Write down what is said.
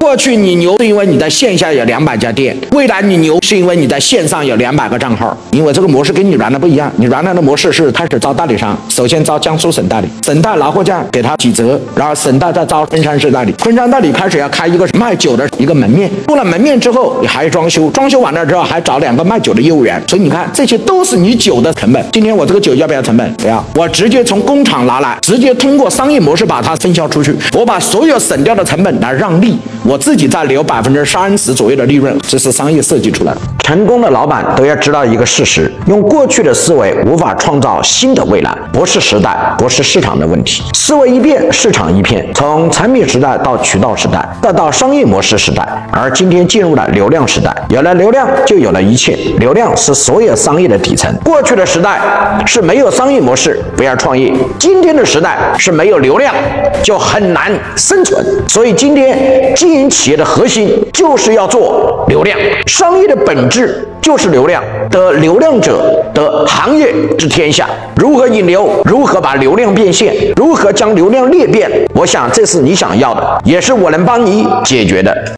过去你牛是因为你在线下有两百家店，未来你牛是因为你在线上有两百个账号。因为这个模式跟你原来不一样，你原来的模式是开始招代理商，首先招江苏省代理，省代拿货价给他几折，然后省代再招昆山市代理，昆山代理开始要开一个卖酒的一个门面，做了门面之后你还要装修，装修完了之后还找两个卖酒的业务员，所以你看这些都是你酒的成本。今天我这个酒要不要成本？不要，我直接从工厂拿来，直接通过商业模式把它分销出去，我把所有省掉的成本来让利，我自己再留百分之三十左右的利润，这是商业设计出来的。成功的老板都要知道一个事实：用过去的思维无法创造新的未来，不是时代，不是市场的问题。思维一变，市场一变。从产品时代到渠道时代，再到商业模式时代，而今天进入了流量时代。有了流量，就有了一切。流量是所有商业的底层。过去的时代是没有商业模式，不要创业；今天的时代是没有流量，就很难生存。所以今天经营企业的核心就是要做流量，商业的本质就是流量，得流量者得行业之天下。如何引流？如何把流量变现？如何将流量裂变？我想这是你想要的，也是我能帮你解决的。